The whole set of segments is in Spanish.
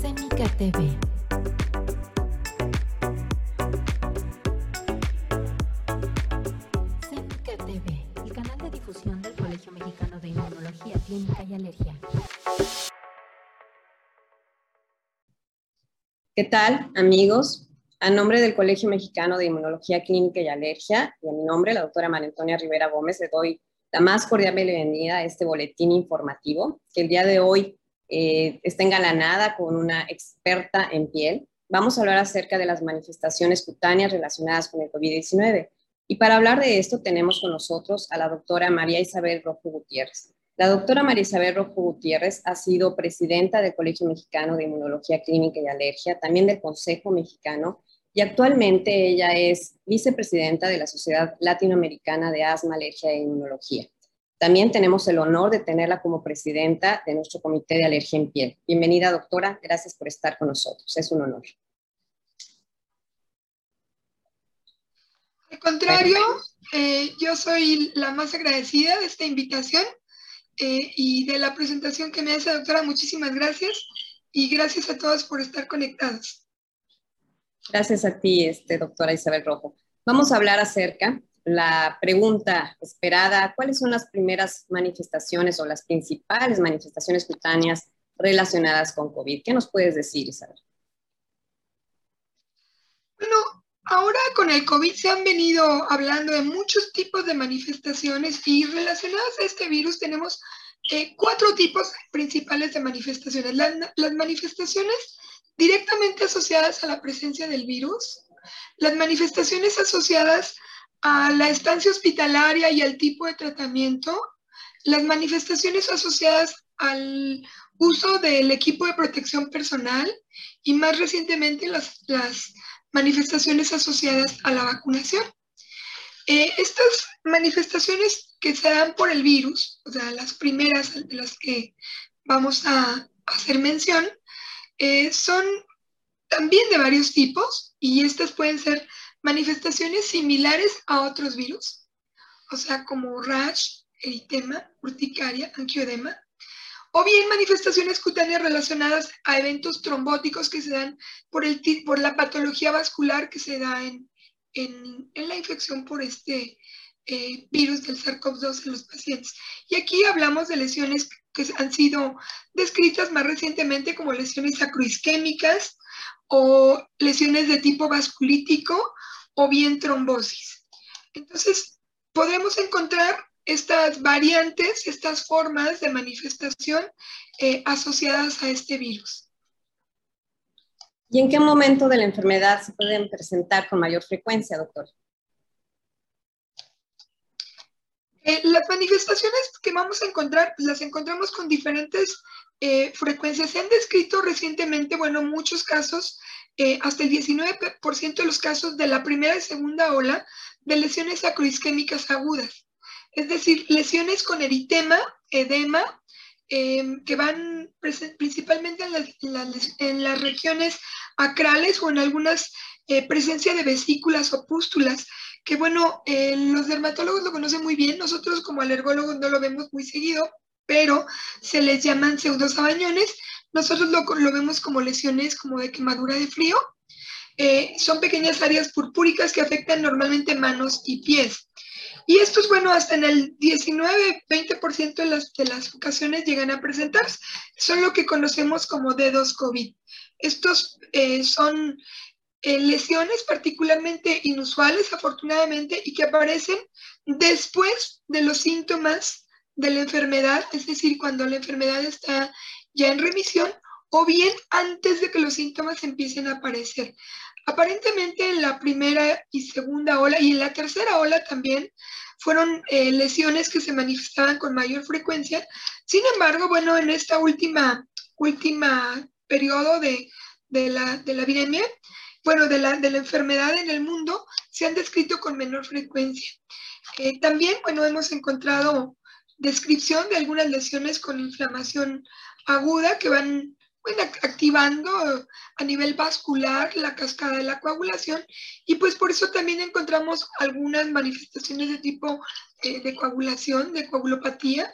Semika TV. Semika TV, el canal de difusión del Colegio Mexicano de Inmunología Clínica y Alergia. ¿Qué tal, amigos? A nombre del Colegio Mexicano de Inmunología Clínica y Alergia, y a mi nombre, la doctora María Antonia Rivera Gómez, le doy la más cordial bienvenida a este boletín informativo, que el día de hoy eh, está engalanada con una experta en piel. Vamos a hablar acerca de las manifestaciones cutáneas relacionadas con el COVID-19. Y para hablar de esto tenemos con nosotros a la doctora María Isabel Rojo Gutiérrez. La doctora María Isabel Rojo Gutiérrez ha sido presidenta del Colegio Mexicano de Inmunología Clínica y Alergia, también del Consejo Mexicano, y actualmente ella es vicepresidenta de la Sociedad Latinoamericana de Asma, Alergia e Inmunología. También tenemos el honor de tenerla como presidenta de nuestro Comité de Alergia en Piel. Bienvenida, doctora. Gracias por estar con nosotros. Es un honor. Al contrario, eh, yo soy la más agradecida de esta invitación eh, y de la presentación que me hace, doctora. Muchísimas gracias y gracias a todos por estar conectados. Gracias a ti, este, doctora Isabel Rojo. Vamos a hablar acerca la pregunta esperada, ¿cuáles son las primeras manifestaciones o las principales manifestaciones cutáneas relacionadas con COVID? ¿Qué nos puedes decir, Isabel? Bueno, ahora con el COVID se han venido hablando de muchos tipos de manifestaciones y relacionadas a este virus tenemos eh, cuatro tipos principales de manifestaciones. las manifestaciones directamente asociadas a la presencia del virus, las manifestaciones asociadas a la estancia hospitalaria y al tipo de tratamiento, las manifestaciones asociadas al uso del equipo de protección personal y más recientemente las, manifestaciones asociadas a la vacunación. Eh, estas manifestaciones que se dan por el virus, o sea, las primeras de las que vamos a hacer mención, eh, son también de varios tipos y estas pueden ser manifestaciones similares a otros virus, o sea, como rash, eritema, urticaria, angioedema, o bien manifestaciones cutáneas relacionadas a eventos trombóticos que se dan por, el, por la patología vascular que se da en, en, la infección por este eh, virus del SARS-CoV-2 en los pacientes. Y aquí hablamos de lesiones que han sido descritas más recientemente como lesiones sacroisquémicas o lesiones de tipo vasculítico o bien trombosis. Entonces, podemos encontrar estas variantes, estas formas de manifestación eh, asociadas a este virus. ¿Y en qué momento de la enfermedad se pueden presentar con mayor frecuencia, doctor? Eh, las manifestaciones que vamos a encontrar, pues, las encontramos con diferentes eh, frecuencias. Se han descrito recientemente, bueno, muchos casos eh, hasta el 19% de los casos de la primera y segunda ola de lesiones acroisquémicas agudas, es decir, lesiones con eritema, edema, em, que van principalmente en las, regiones acrales o en algunas eh, presencia de vesículas o pústulas, que bueno, eh, los dermatólogos lo conocen muy bien, nosotros como alergólogos no lo vemos muy seguido, pero se les llaman pseudosabañones nosotros lo, vemos como lesiones como de quemadura de frío. Eh, son pequeñas áreas purpúricas que afectan normalmente manos y pies. Y estos, bueno, hasta en el 19-20% de las, de las ocasiones llegan a presentarse. Son lo que conocemos como dedos COVID. Estos eh, son eh, lesiones particularmente inusuales, afortunadamente, y que aparecen después de los síntomas de la enfermedad, es decir, cuando la enfermedad está ya en remisión o bien antes de que los síntomas empiecen a aparecer. Aparentemente en la primera y segunda ola y en la tercera ola también fueron eh, lesiones que se manifestaban con mayor frecuencia. Sin embargo, bueno, en esta última, última periodo de, la, de la bueno, de la, de la enfermedad en el mundo, se han descrito con menor frecuencia. Eh, también, bueno, hemos encontrado descripción de algunas lesiones con inflamación aguda que van activando a nivel vascular la cascada de la coagulación y pues por eso también encontramos algunas manifestaciones de tipo eh, de coagulación, de coagulopatía,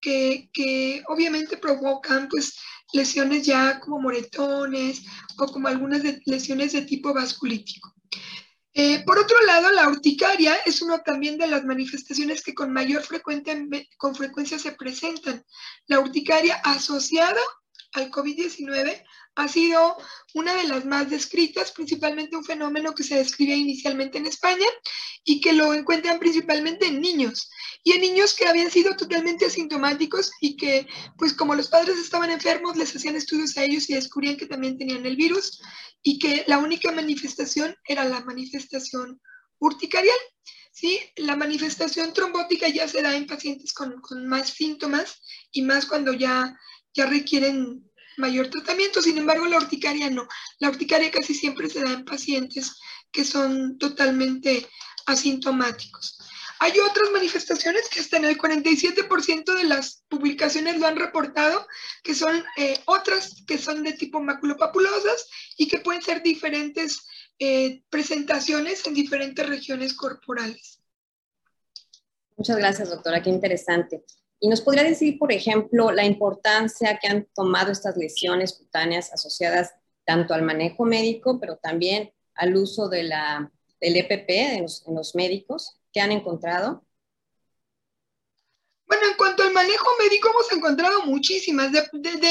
que, obviamente provocan pues lesiones ya como moretones o como algunas lesiones de tipo vasculítico. Eh, por otro lado, la urticaria es una también de las manifestaciones que con mayor frecuencia, se presentan. La urticaria asociada al COVID-19 ha sido una de las más descritas, principalmente un fenómeno que se describía inicialmente en España y que lo encuentran principalmente en niños y en niños que habían sido totalmente asintomáticos y que, pues como los padres estaban enfermos, les hacían estudios a ellos y descubrían que también tenían el virus y que la única manifestación era la manifestación urticarial. ¿sí? La manifestación trombótica ya se da en pacientes con, con más síntomas y más cuando ya, ya requieren mayor tratamiento. Sin embargo, la urticaria no. La urticaria casi siempre se da en pacientes que son totalmente asintomáticos. Hay otras manifestaciones que hasta en el 47% de las publicaciones lo han reportado, que son eh, otras que son de tipo maculopapulosas y que pueden ser diferentes eh, presentaciones en diferentes regiones corporales. Muchas gracias, doctora, qué interesante. ¿Y nos podría decir, por ejemplo, la importancia que han tomado estas lesiones cutáneas asociadas tanto al manejo médico, pero también al uso de la, del EPP en los, médicos que han encontrado? Bueno, en cuanto al manejo médico hemos encontrado muchísimas. De,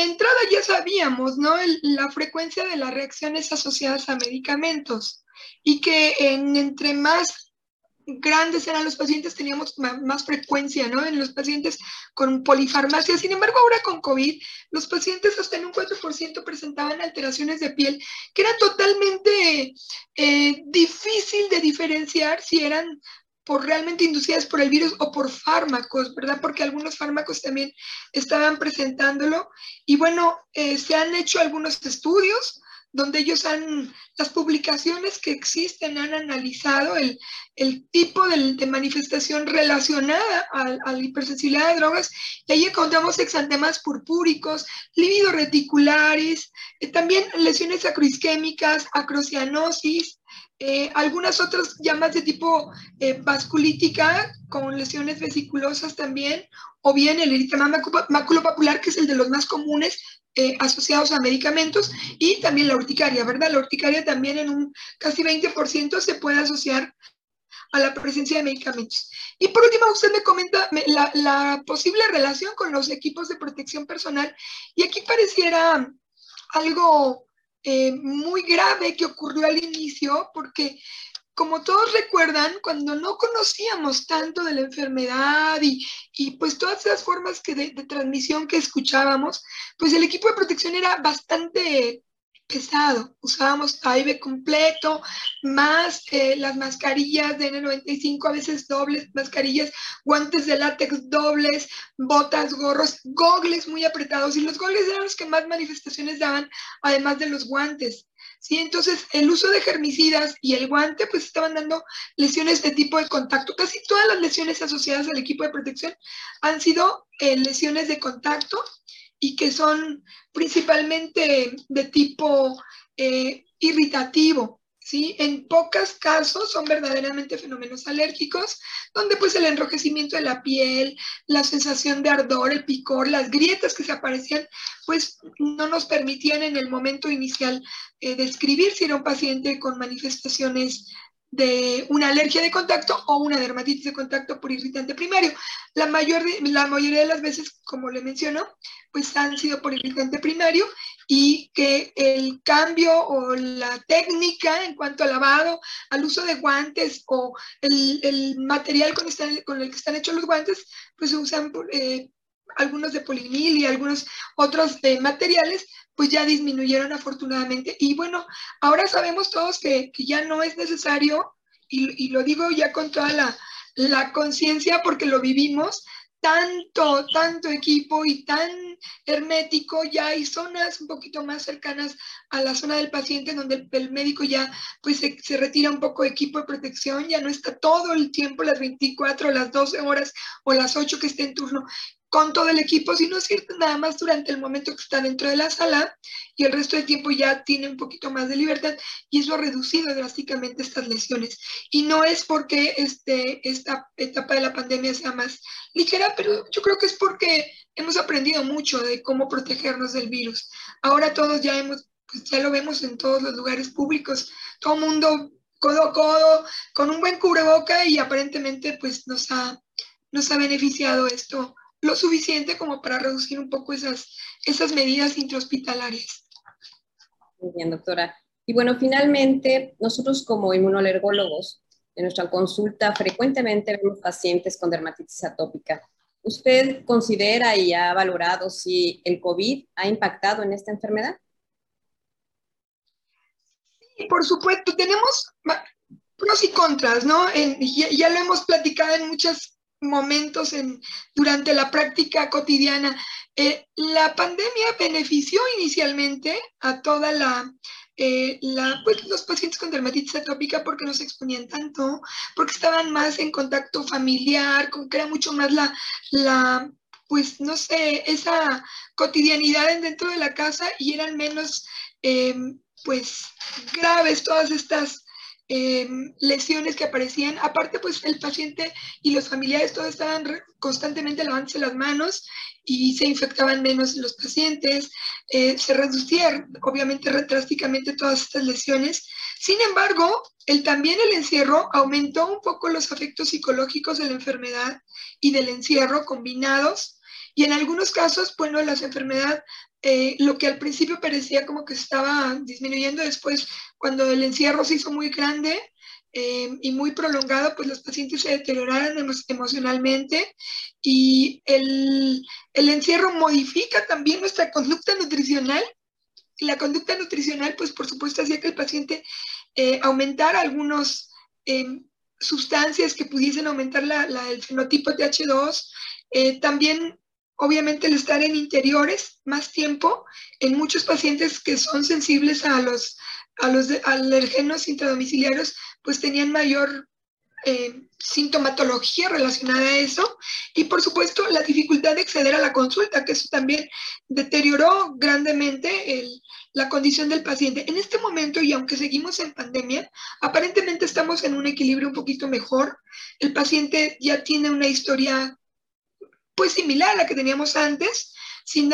entrada ya sabíamos, ¿no? la frecuencia de las reacciones asociadas a medicamentos y que en, entre más grandes eran los pacientes, teníamos más frecuencia, ¿no? En los pacientes con polifarmacia. Sin embargo, ahora con COVID, los pacientes hasta en un 4% presentaban alteraciones de piel que era totalmente eh, difícil de diferenciar si eran por realmente inducidas por el virus o por fármacos, ¿verdad? Porque algunos fármacos también estaban presentándolo. Y bueno, eh, se han hecho algunos estudios donde ellos han, las publicaciones que existen han analizado el, tipo de, manifestación relacionada a, la hipersensibilidad de drogas. Y ahí encontramos exantemas purpúricos, lívidos reticulares, eh, también lesiones acroisquémicas, acrocianosis, eh, algunas otras llamas de tipo eh, vasculítica con lesiones vesiculosas también, o bien el eritema maculopapular, que es el de los más comunes, eh, asociados a medicamentos y también la urticaria, ¿verdad? La urticaria también en un casi 20% se puede asociar a la presencia de medicamentos. Y por último, usted me comenta la, posible relación con los equipos de protección personal y aquí pareciera algo eh, muy grave que ocurrió al inicio porque como todos recuerdan, cuando no conocíamos tanto de la enfermedad y, pues todas esas formas que de, transmisión que escuchábamos, pues el equipo de protección era bastante pesado. Usábamos AIB completo, más eh, las mascarillas de N95, a veces dobles mascarillas, guantes de látex dobles, botas, gorros, gogles muy apretados. Y los gogles eran los que más manifestaciones daban, además de los guantes. ¿Sí? Entonces, el uso de germicidas y el guante, pues estaban dando lesiones de tipo de contacto. Casi todas las lesiones asociadas al equipo de protección han sido eh, lesiones de contacto y que son principalmente de tipo eh, irritativo. ¿Sí? En pocos casos son verdaderamente fenómenos alérgicos, donde pues el enrojecimiento de la piel, la sensación de ardor, el picor, las grietas que se aparecían, pues no nos permitían en el momento inicial eh, describir si era un paciente con manifestaciones de una alergia de contacto o una dermatitis de contacto por irritante primario. La, mayor, la mayoría de las veces, como le mencionó, pues han sido por irritante primario y que el cambio o la técnica en cuanto al lavado, al uso de guantes o el, material con, con, el que están hechos los guantes, pues se usan eh, algunos de polinil y algunos otros eh, materiales, pues ya disminuyeron afortunadamente. Y bueno, ahora sabemos todos que, ya no es necesario, y, y, lo digo ya con toda la, la conciencia porque lo vivimos, tanto, tanto equipo y tan hermético, ya hay zonas un poquito más cercanas a la zona del paciente donde el, médico ya pues se, retira un poco de equipo de protección, ya no está todo el tiempo, las 24, las 12 horas o las 8 que esté en turno, con todo el equipo, sino cierto nada más durante el momento que está dentro de la sala y el resto del tiempo ya tiene un poquito más de libertad y eso ha reducido drásticamente estas lesiones. Y no es porque este, esta etapa de la pandemia sea más ligera, pero yo creo que es porque hemos aprendido mucho de cómo protegernos del virus. Ahora todos ya hemos, pues ya lo vemos en todos los lugares públicos, todo mundo codo a codo, con un buen cubreboca y aparentemente pues nos ha, nos ha beneficiado esto lo suficiente como para reducir un poco esas, esas medidas intrahospitalarias. Muy bien, doctora. Y bueno, finalmente, nosotros como inmunolergólogos, en nuestra consulta frecuentemente vemos pacientes con dermatitis atópica. ¿Usted considera y ha valorado si el COVID ha impactado en esta enfermedad? Sí, por supuesto, tenemos pros y contras, ¿no? ya, lo hemos platicado en muchos momentos en, durante la práctica cotidiana. Eh, la pandemia benefició inicialmente a toda la, eh, la, pues, los pacientes con dermatitis atópica porque no se exponían tanto, porque estaban más en contacto familiar, como que era mucho más la, la pues no sé, esa cotidianidad dentro de la casa y eran menos, eh, pues, graves todas estas Em, lesiones que aparecían. Aparte, pues el paciente y los familiares todos estaban constantemente lavándose las manos y se infectaban menos los pacientes. Eh, se reducían, obviamente, drásticamente todas estas lesiones. Sin embargo, el, también el encierro aumentó un poco los efectos psicológicos de la enfermedad y del encierro combinados. Y en algunos casos, bueno, la enfermedad eh, lo que al principio parecía como que estaba disminuyendo, después cuando el encierro se hizo muy grande eh, y muy prolongado, pues los pacientes se deterioraron emocionalmente y el, encierro modifica también nuestra conducta nutricional. La conducta nutricional, pues por supuesto, hacía que el paciente eh, aumentara algunas sustancias que pudiesen aumentar el fenotipo TH2. también Obviamente el estar en interiores más tiempo, en muchos pacientes que son sensibles a los, a los alergenos intradomiciliarios, pues tenían mayor eh, sintomatología relacionada a eso y por supuesto la dificultad de acceder a la consulta, que eso también deterioró grandemente la condición del paciente. En este momento, y aunque seguimos en pandemia, aparentemente estamos en un equilibrio un poquito mejor. El paciente ya tiene una historia pues similar a la que teníamos antes, sin,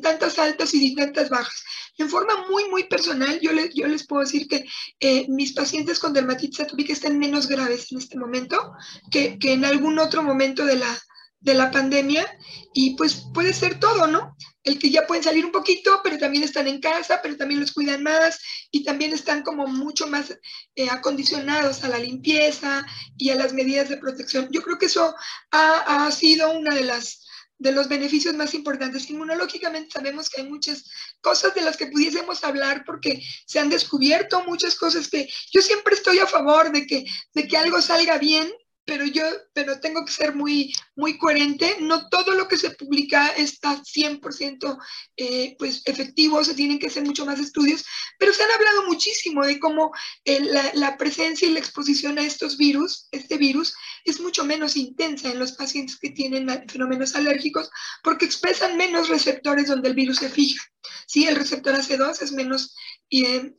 tantas altas y sin tantas bajas. En forma muy, muy personal, yo, les, yo les puedo decir que eh, mis pacientes con dermatitis atópica están menos graves en este momento que, que en algún otro momento de la, de la pandemia y pues puede ser todo, ¿no? El que ya pueden salir un poquito, pero también están en casa, pero también los cuidan más y también están como mucho más eh, acondicionados a la limpieza y a las medidas de protección. Yo creo que eso ha, ha sido una de las de los beneficios más importantes. Inmunológicamente sabemos que hay muchas cosas de las que pudiésemos hablar porque se han descubierto muchas cosas que yo siempre estoy a favor de que, de que algo salga bien pero yo pero tengo que ser muy, muy coherente. No todo lo que se publica está 100% eh, pues efectivo, se tienen que hacer mucho más estudios, pero se han hablado muchísimo de cómo eh, la, presencia y la exposición a estos virus, este virus, es mucho menos intensa en los pacientes que tienen fenómenos alérgicos porque expresan menos receptores donde el virus se fija. Sí, el receptor AC2 es menos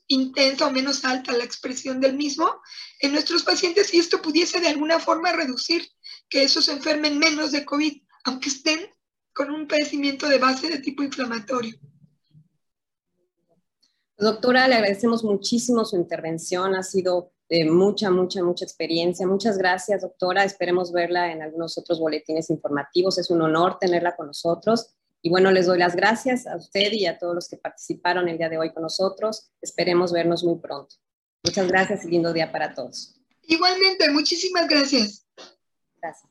intensa o menos alta la expresión del mismo en nuestros pacientes si esto pudiese de alguna forma reducir que esos enfermen menos de COVID, aunque estén con un padecimiento de base de tipo inflamatorio. Doctora, le agradecemos muchísimo su intervención, ha sido de mucha, mucha, mucha experiencia. Muchas gracias, doctora. Esperemos verla en algunos otros boletines informativos. Es un honor tenerla con nosotros. Y bueno, les doy las gracias a usted y a todos los que participaron el día de hoy con nosotros. Esperemos vernos muy pronto. Muchas gracias y lindo día para todos. Igualmente, muchísimas gracias. Gracias.